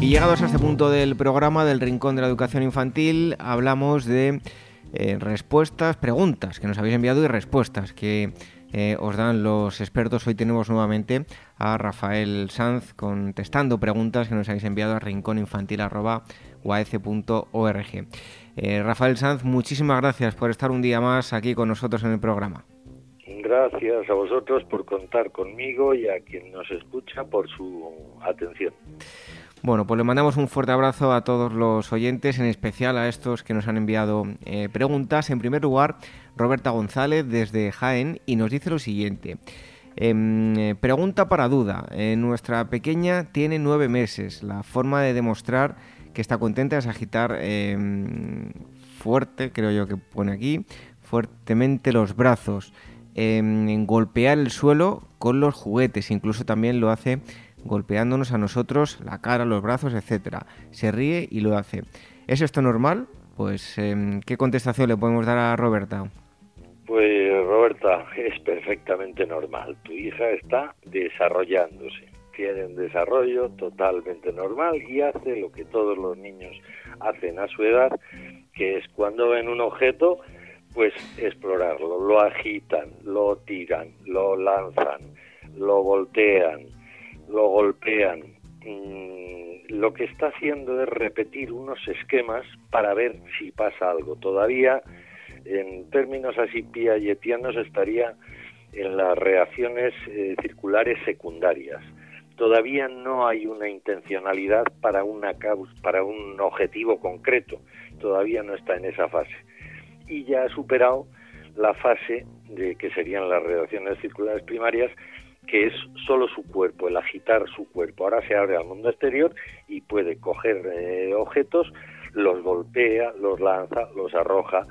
Y llegados a este punto del programa del Rincón de la Educación Infantil, hablamos de eh, respuestas, preguntas que nos habéis enviado y respuestas que eh, os dan los expertos. Hoy tenemos nuevamente a Rafael Sanz contestando preguntas que nos habéis enviado a rincóninfantil.org. Eh, Rafael Sanz, muchísimas gracias por estar un día más aquí con nosotros en el programa. Gracias a vosotros por contar conmigo y a quien nos escucha por su atención. Bueno, pues le mandamos un fuerte abrazo a todos los oyentes, en especial a estos que nos han enviado eh, preguntas. En primer lugar, Roberta González desde Jaén y nos dice lo siguiente. Em, eh, pregunta para duda. Eh, nuestra pequeña tiene nueve meses. La forma de demostrar que está contenta es agitar em, fuerte, creo yo que pone aquí, fuertemente los brazos, em, golpear el suelo con los juguetes. Incluso también lo hace golpeándonos a nosotros la cara, los brazos, etcétera. Se ríe y lo hace. ¿Es esto normal? Pues, em, ¿qué contestación le podemos dar a Roberta? Pues, Roberta, es perfectamente normal. Tu hija está desarrollándose. Tiene un desarrollo totalmente normal y hace lo que todos los niños hacen a su edad, que es cuando ven un objeto, pues explorarlo. Lo agitan, lo tiran, lo lanzan, lo voltean, lo golpean. Mm, lo que está haciendo es repetir unos esquemas para ver si pasa algo. Todavía, en términos así piagetianos, estaría en las reacciones eh, circulares secundarias. Todavía no hay una intencionalidad para, una para un objetivo concreto. Todavía no está en esa fase. Y ya ha superado la fase de que serían las reacciones circulares primarias que es solo su cuerpo, el agitar su cuerpo. Ahora se abre al mundo exterior y puede coger eh, objetos, los golpea, los lanza, los arroja.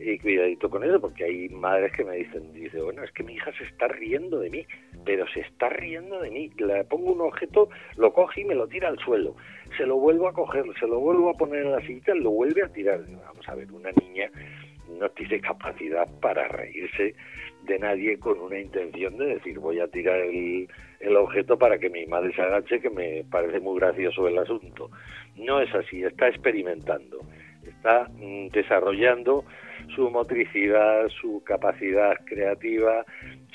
Y cuidadito con eso, porque hay madres que me dicen, dice, bueno, es que mi hija se está riendo de mí, pero se está riendo de mí. Le pongo un objeto, lo coge y me lo tira al suelo. Se lo vuelvo a coger, se lo vuelvo a poner en la silla, lo vuelve a tirar. Vamos a ver, una niña no tiene capacidad para reírse de nadie con una intención de decir voy a tirar el, el, objeto para que mi madre se agache, que me parece muy gracioso el asunto. No es así, está experimentando, está mm, desarrollando su motricidad, su capacidad creativa,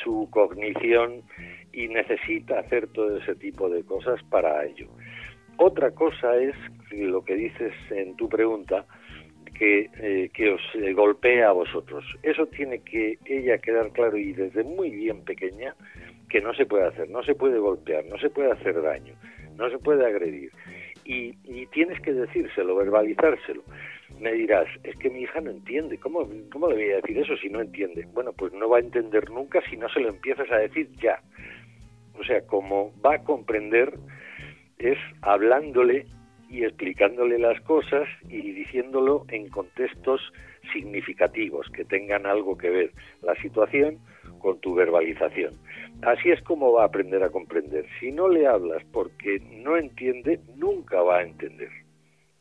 su cognición y necesita hacer todo ese tipo de cosas para ello. Otra cosa es lo que dices en tu pregunta, que, eh, que os eh, golpea a vosotros. Eso tiene que ella quedar claro y desde muy bien pequeña que no se puede hacer, no se puede golpear, no se puede hacer daño, no se puede agredir. Y, y tienes que decírselo, verbalizárselo. Me dirás, es que mi hija no entiende, ¿Cómo, ¿cómo le voy a decir eso si no entiende? Bueno, pues no va a entender nunca si no se lo empiezas a decir ya. O sea, como va a comprender es hablándole y explicándole las cosas y diciéndolo en contextos significativos que tengan algo que ver la situación con tu verbalización. Así es como va a aprender a comprender. Si no le hablas porque no entiende, nunca va a entender.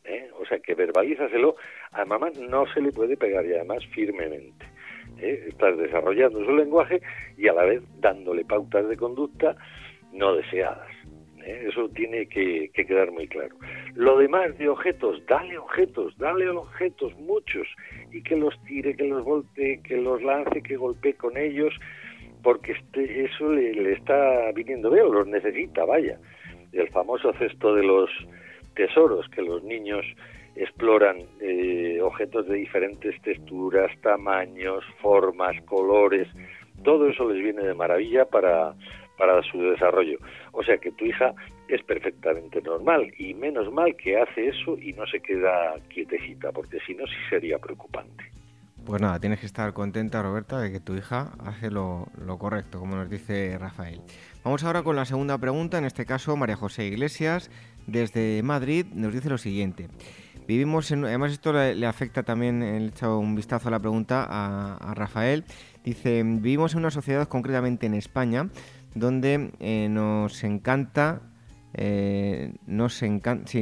¿eh? O sea que verbalízaselo, a mamá no se le puede pegar y además firmemente. ¿eh? Estás desarrollando su lenguaje y a la vez dándole pautas de conducta no deseadas. ¿Eh? Eso tiene que, quedar muy claro. Lo demás de objetos, dale objetos, dale objetos, muchos, y que los tire, que los voltee, que los lance, que golpee con ellos, porque este, eso le, está viniendo bien, los necesita, vaya. El famoso cesto de los tesoros, que los niños exploran eh, objetos de diferentes texturas, tamaños, formas, colores, todo eso les viene de maravilla para, para su desarrollo. O sea que tu hija es perfectamente normal y menos mal que hace eso y no se queda quietecita, porque si no sí sería preocupante. Pues nada, tienes que estar contenta, Roberta, de que tu hija hace lo, correcto, como nos dice Rafael. Vamos ahora con la segunda pregunta, en este caso María José Iglesias, desde Madrid, nos dice lo siguiente. Vivimos en, además esto le, afecta también, he echado un vistazo a la pregunta a, a Rafael, dice, vivimos en una sociedad, concretamente en España, donde eh, nos encanta eh, nos,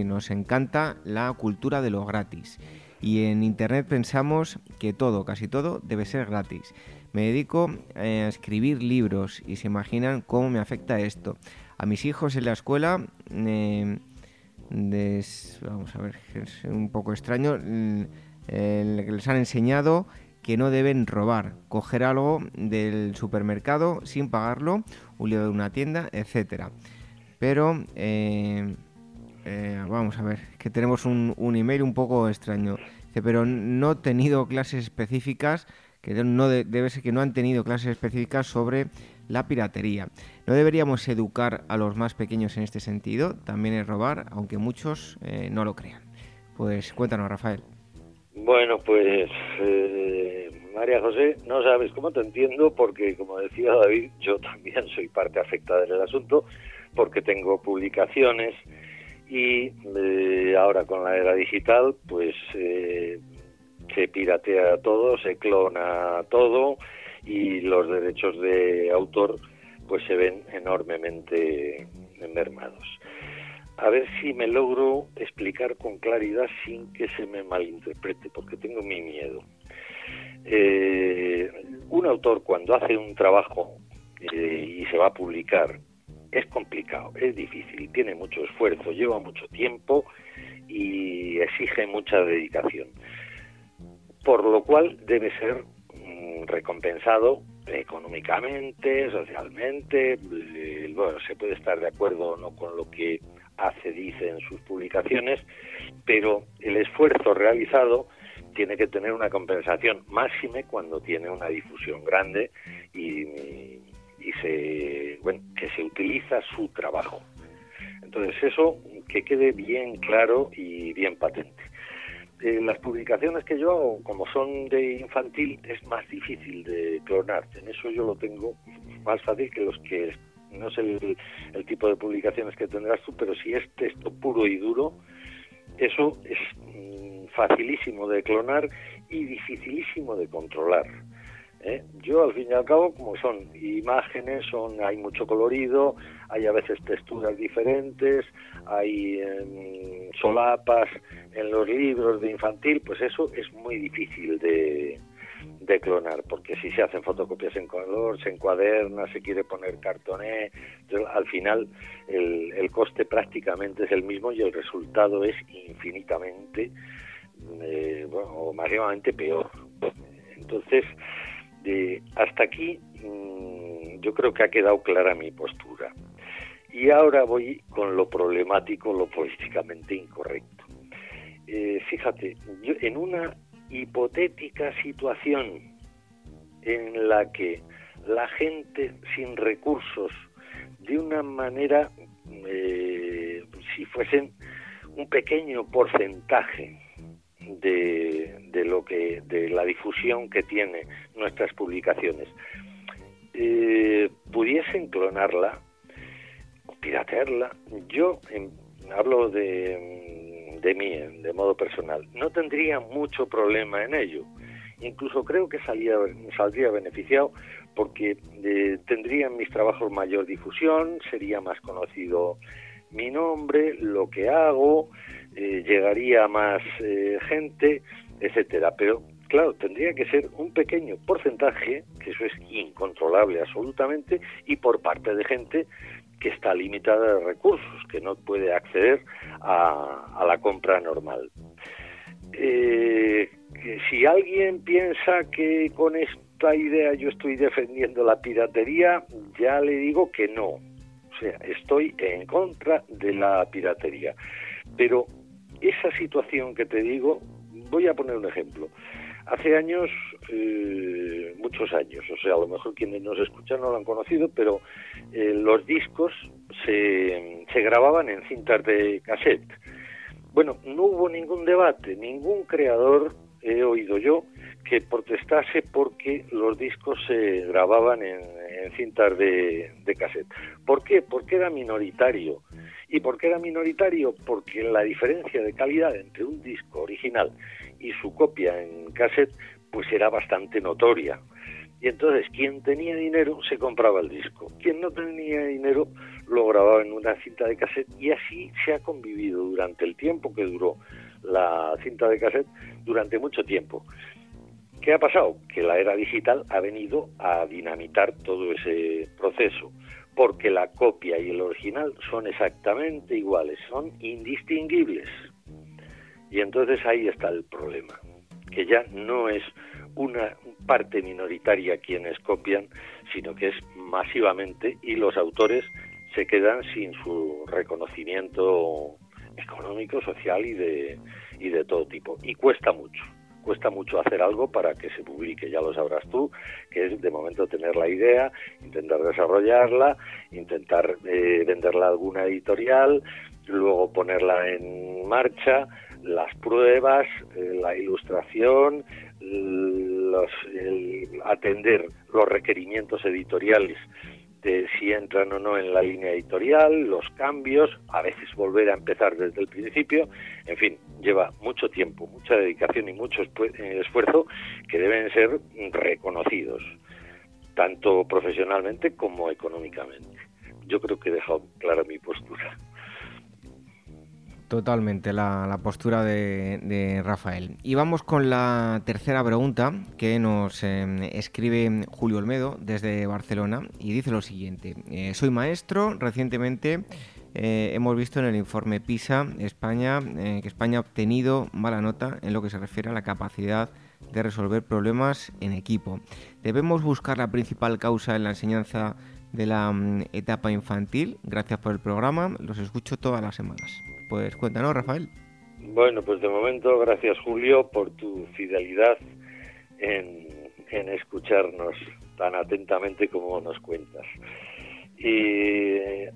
nos encanta la cultura de lo gratis. Y en Internet pensamos que todo, casi todo, debe ser gratis. Me dedico eh, a escribir libros y se imaginan cómo me afecta esto. A mis hijos en la escuela vamos a ver, es un poco extraño, que les han enseñado que no deben robar, coger algo del supermercado sin pagarlo, un libro de una tienda, etcétera. Pero eh, eh, vamos a ver, que tenemos un, un email un poco extraño. pero no he tenido clases específicas, que no debe ser que no han tenido clases específicas sobre la piratería. ¿No deberíamos educar a los más pequeños en este sentido? También es robar, aunque muchos eh, no lo crean. Pues cuéntanos, Rafael. Bueno, pues eh, María José, no sabes cómo te entiendo, porque como decía David, yo también soy parte afectada del asunto, porque tengo publicaciones y eh, ahora con la era digital, pues se piratea todo, se clona todo y los derechos de autor pues se ven enormemente mermados. A ver si me logro explicar con claridad sin que se me malinterprete, porque tengo mi miedo. Eh, un autor cuando hace un trabajo eh, y se va a publicar es complicado, es difícil, tiene mucho esfuerzo, lleva mucho tiempo y exige mucha dedicación. Por lo cual debe ser recompensado económicamente, socialmente, eh, bueno, se puede estar de acuerdo o no con lo que hace, dice en sus publicaciones, pero el esfuerzo realizado tiene que tener una compensación máxime cuando tiene una difusión grande y, se, bueno, que se utiliza su trabajo. Entonces eso que quede bien claro y bien patente. Eh, las publicaciones que yo hago, como son de infantil, es más difícil de clonar. En eso yo lo tengo más fácil que los que no sé el, tipo de publicaciones que tendrás tú, pero si es texto puro y duro, eso es mm, facilísimo de clonar y dificilísimo de controlar. ¿eh? Yo al fin y al cabo, como son imágenes, son hay mucho colorido, hay a veces texturas diferentes, hay em, solapas en los libros de infantil, pues eso es muy difícil de, de clonar, porque si se hacen fotocopias en color, se encuaderna, se quiere poner cartoné, al final el, coste prácticamente es el mismo y el resultado es infinitamente eh, bueno, o máximamente peor. Entonces, hasta aquí mm, yo creo que ha quedado clara mi postura. Y ahora voy con lo problemático, lo políticamente incorrecto. Eh, fíjate, yo, en una hipotética situación en la que la gente sin recursos, de una manera, eh, si fuesen un pequeño porcentaje de, lo que de la difusión que tiene nuestras publicaciones eh, pudiesen clonarla piratearla yo hablo de, de mí de modo personal no tendría mucho problema en ello incluso creo que salía, saldría beneficiado porque eh, tendrían mis trabajos mayor difusión sería más conocido mi nombre lo que hago eh, llegaría más eh, gente, etcétera. Pero claro, tendría que ser un pequeño porcentaje, que eso es incontrolable absolutamente, y por parte de gente que está limitada de recursos, que no puede acceder a, la compra normal. Eh, si alguien piensa que con esta idea yo estoy defendiendo la piratería, ya le digo que no. O sea, estoy en contra de la piratería. Pero esa situación que te digo, voy a poner un ejemplo. Hace años, eh, muchos años, o sea, a lo mejor quienes nos escuchan no lo han conocido, pero eh, los discos se, se grababan en cintas de cassette. Bueno, no hubo ningún debate, ningún creador, he oído yo, que protestase porque los discos se grababan en, cintas de, de cassette. ¿Por qué? Porque era minoritario. ¿Y por qué era minoritario? Porque la diferencia de calidad entre un disco original y su copia en cassette pues era bastante notoria. Y entonces quien tenía dinero se compraba el disco, quien no tenía dinero lo grababa en una cinta de cassette y así se ha convivido durante el tiempo que duró la cinta de cassette, durante mucho tiempo. ¿Qué ha pasado? Que la era digital ha venido a dinamitar todo ese proceso porque la copia y el original son exactamente iguales, son indistinguibles. Y entonces ahí está el problema, que ya no es una parte minoritaria quienes copian, sino que es masivamente y los autores se quedan sin su reconocimiento económico, social y de, y de todo tipo. Y cuesta mucho, cuesta mucho hacer algo para que se publique, ya lo sabrás tú, que es de momento tener la idea, intentar desarrollarla, intentar eh, venderla a alguna editorial, luego ponerla en marcha, las pruebas, eh, la ilustración, los, atender los requerimientos editoriales de si entran o no en la línea editorial, los cambios, a veces volver a empezar desde el principio, en fin, lleva mucho tiempo, mucha dedicación y mucho eh, esfuerzo que deben ser reconocidos, tanto profesionalmente como económicamente. Yo creo que he dejado clara mi postura. Totalmente, la, postura de, Rafael. Y vamos con la tercera pregunta que nos em, escribe Julio Olmedo desde Barcelona y dice lo siguiente. Eh, soy maestro, recientemente eh, hemos visto en el informe PISA España eh, que España ha obtenido mala nota en lo que se refiere a la capacidad de resolver problemas en equipo. ¿Debemos buscar la principal causa en la enseñanza de la mm, etapa infantil? Gracias por el programa, los escucho todas las semanas. Pues cuéntanos, Rafael. Bueno, pues de momento, gracias Julio por tu fidelidad en, escucharnos tan atentamente como nos cuentas.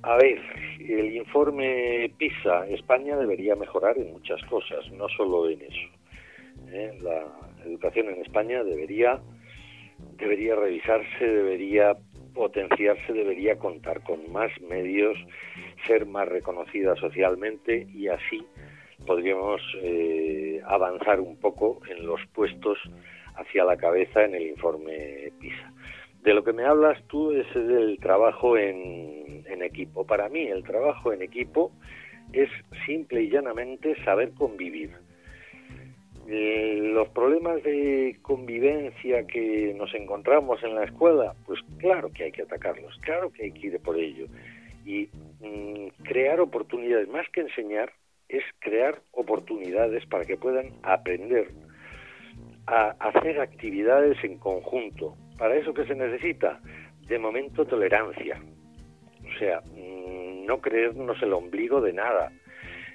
A ver, el informe PISA, España debería mejorar en muchas cosas, no solo en eso. ¿eh? La educación en España debería, debería revisarse, debería potenciarse, debería contar con más medios, ser más reconocida socialmente y así podríamos eh, avanzar un poco en los puestos hacia la cabeza en el informe PISA. De lo que me hablas tú es del trabajo en, equipo. Para mí el trabajo en equipo es simple y llanamente saber convivir eh, los problemas de convivencia que nos encontramos en la escuela, pues claro que hay que atacarlos, claro que hay que ir por ello. Y crear oportunidades, más que enseñar, es crear oportunidades para que puedan aprender a hacer actividades en conjunto. ¿Para eso qué se necesita? De momento tolerancia. O sea, mm, no creernos el ombligo de nada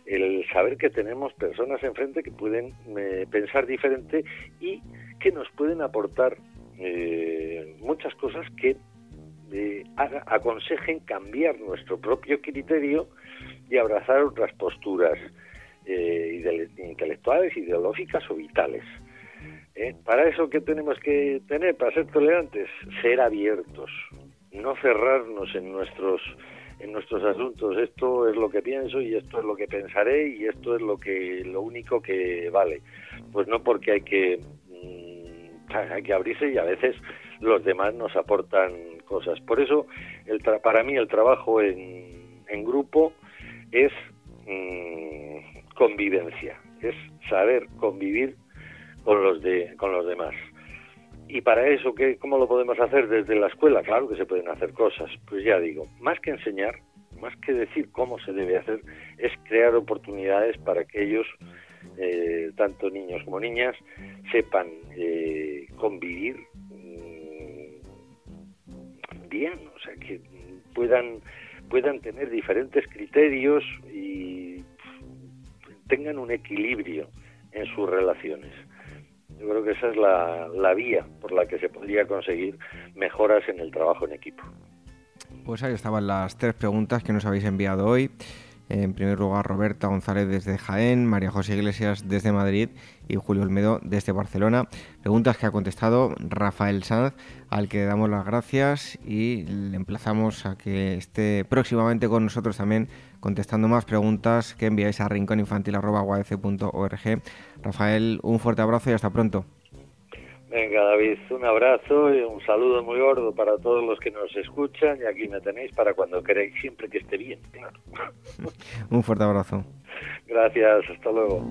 el saber que tenemos personas enfrente que pueden eh, pensar diferente y que nos pueden aportar eh, muchas cosas que eh, aconsejen cambiar nuestro propio criterio y abrazar otras posturas intelectuales, ideológicas o vitales. Para eso, ¿qué tenemos que tener? Para ser tolerantes, ser abiertos, no cerrarnos en nuestros en nuestros asuntos. Esto es lo que pienso y esto es lo que pensaré y esto es lo que lo único que vale. Pues no porque hay que mm, hay que abrirse y a veces los demás nos aportan cosas. Por eso el para mí el trabajo en, en grupo es mm, convivencia, es saber convivir con los de con los demás. Y para eso, ¿qué, ¿cómo lo podemos hacer desde la escuela? Claro que se pueden hacer cosas. Pues ya digo, más que enseñar, más que decir cómo se debe hacer, es crear oportunidades para que ellos, eh, tanto niños como niñas, sepan eh, convivir bien, o sea, que puedan, puedan tener diferentes criterios y tengan un equilibrio en sus relaciones. Yo creo que esa es la, vía por la que se podría conseguir mejoras en el trabajo en equipo. Pues ahí estaban las tres preguntas que nos habéis enviado hoy. En primer lugar, Roberta González desde Jaén, María José Iglesias desde Madrid y Julio Olmedo desde Barcelona. Preguntas que ha contestado Rafael Sanz, al que damos las gracias y le emplazamos a que esté próximamente con nosotros también contestando más preguntas que enviáis a rincóninfantil.org. Rafael, un fuerte abrazo y hasta pronto. Venga, David, un abrazo y un saludo muy gordo para todos los que nos escuchan y aquí me tenéis para cuando queráis, siempre que esté bien, claro. un fuerte abrazo. Gracias, hasta luego.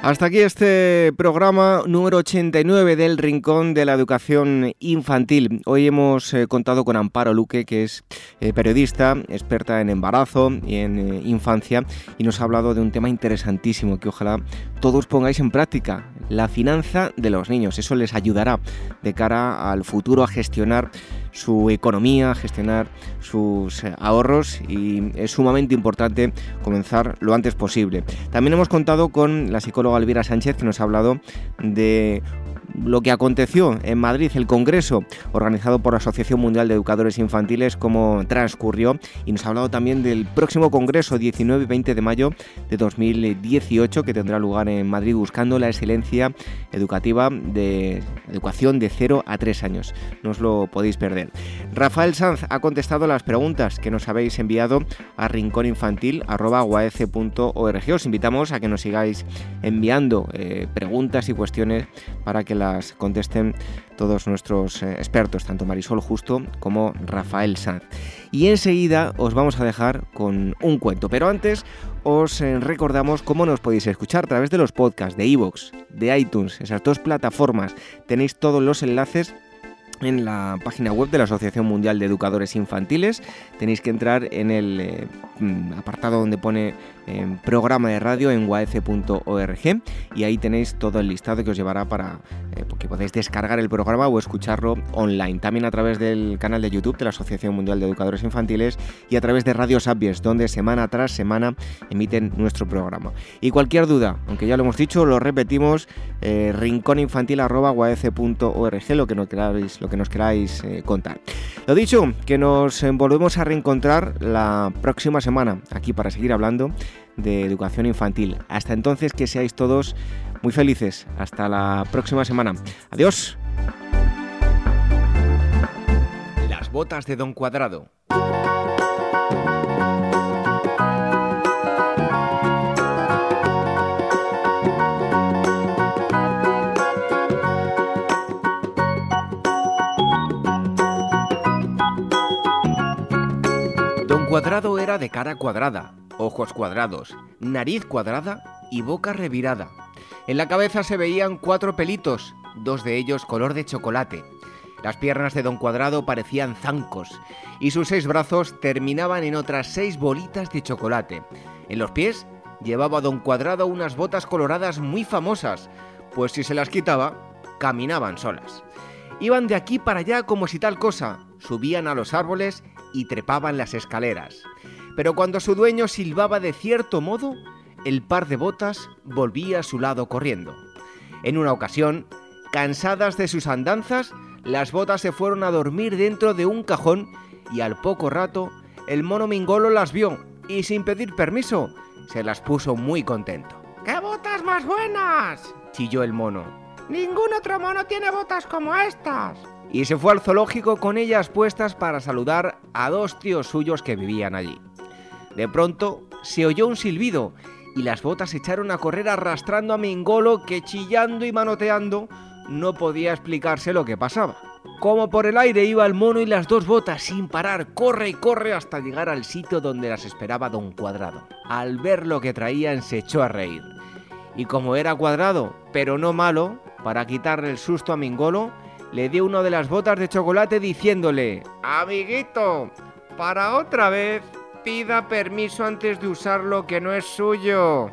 Hasta aquí este programa número 89 del Rincón de la Educación Infantil. Hoy hemos eh, contado con Amparo Luque, que es eh, periodista, experta en embarazo y en eh, infancia, y nos ha hablado de un tema interesantísimo que ojalá todos pongáis en práctica, la finanza de los niños. Eso les ayudará de cara al futuro a gestionar su economía, gestionar sus eh, ahorros y es sumamente importante comenzar lo antes posible. También hemos contado con la psicóloga Elvira Sánchez que nos ha hablado de lo que aconteció en Madrid, el Congreso organizado por la Asociación Mundial de Educadores Infantiles, cómo transcurrió y nos ha hablado también del próximo Congreso 19 y 20 de mayo de 2018 que tendrá lugar en Madrid buscando la excelencia educativa de educación de 0 a 3 años. No os lo podéis perder. Rafael Sanz ha contestado las preguntas que nos habéis enviado a rincóninfantil.org. Os invitamos a que nos sigáis enviando eh, preguntas y cuestiones para que contesten todos nuestros eh, expertos, tanto Marisol Justo como Rafael Sanz. Y enseguida os vamos a dejar con un cuento, pero antes os eh, recordamos cómo nos podéis escuchar a través de los podcasts de iVoox, de iTunes, esas dos plataformas. Tenéis todos los enlaces en la página web de la Asociación Mundial de Educadores Infantiles. Tenéis que entrar en el eh, mm, apartado donde pone programa de radio en uaf.org y ahí tenéis todo el listado que os llevará para eh, que podáis descargar el programa o escucharlo online. También a través del canal de YouTube de la Asociación Mundial de Educadores Infantiles y a través de Radio Sapiens, donde semana tras semana emiten nuestro programa. Y cualquier duda, aunque ya lo hemos dicho, lo repetimos, eh, rincóninfantil.org, lo que nos queráis, lo que nos queráis eh, contar. Lo dicho, que nos volvemos a reencontrar la próxima semana aquí para seguir hablando de educación infantil. Hasta entonces, que seáis todos muy felices. Hasta la próxima semana. Adiós. Las botas de Don Cuadrado. Don Cuadrado era de cara cuadrada, ojos cuadrados, nariz cuadrada y boca revirada. En la cabeza se veían cuatro pelitos, dos de ellos color de chocolate. Las piernas de don Cuadrado parecían zancos y sus seis brazos terminaban en otras seis bolitas de chocolate. En los pies llevaba don Cuadrado unas botas coloradas muy famosas, pues si se las quitaba, caminaban solas. Iban de aquí para allá como si tal cosa, subían a los árboles y trepaban las escaleras pero cuando su dueño silbaba de cierto modo, el par de botas volvía a su lado corriendo. En una ocasión, cansadas de sus andanzas, las botas se fueron a dormir dentro de un cajón y al poco rato el mono Mingolo las vio y sin pedir permiso se las puso muy contento. ¡Qué botas más buenas! chilló el mono. Ningún otro mono tiene botas como estas. Y se fue al zoológico con ellas puestas para saludar a dos tíos suyos que vivían allí. De pronto se oyó un silbido y las botas echaron a correr arrastrando a Mingolo que chillando y manoteando no podía explicarse lo que pasaba. Como por el aire iba el mono y las dos botas sin parar, corre y corre hasta llegar al sitio donde las esperaba don Cuadrado. Al ver lo que traían se echó a reír. Y como era cuadrado, pero no malo, para quitarle el susto a Mingolo, le dio una de las botas de chocolate diciéndole, Amiguito, para otra vez pida permiso antes de usar lo que no es suyo.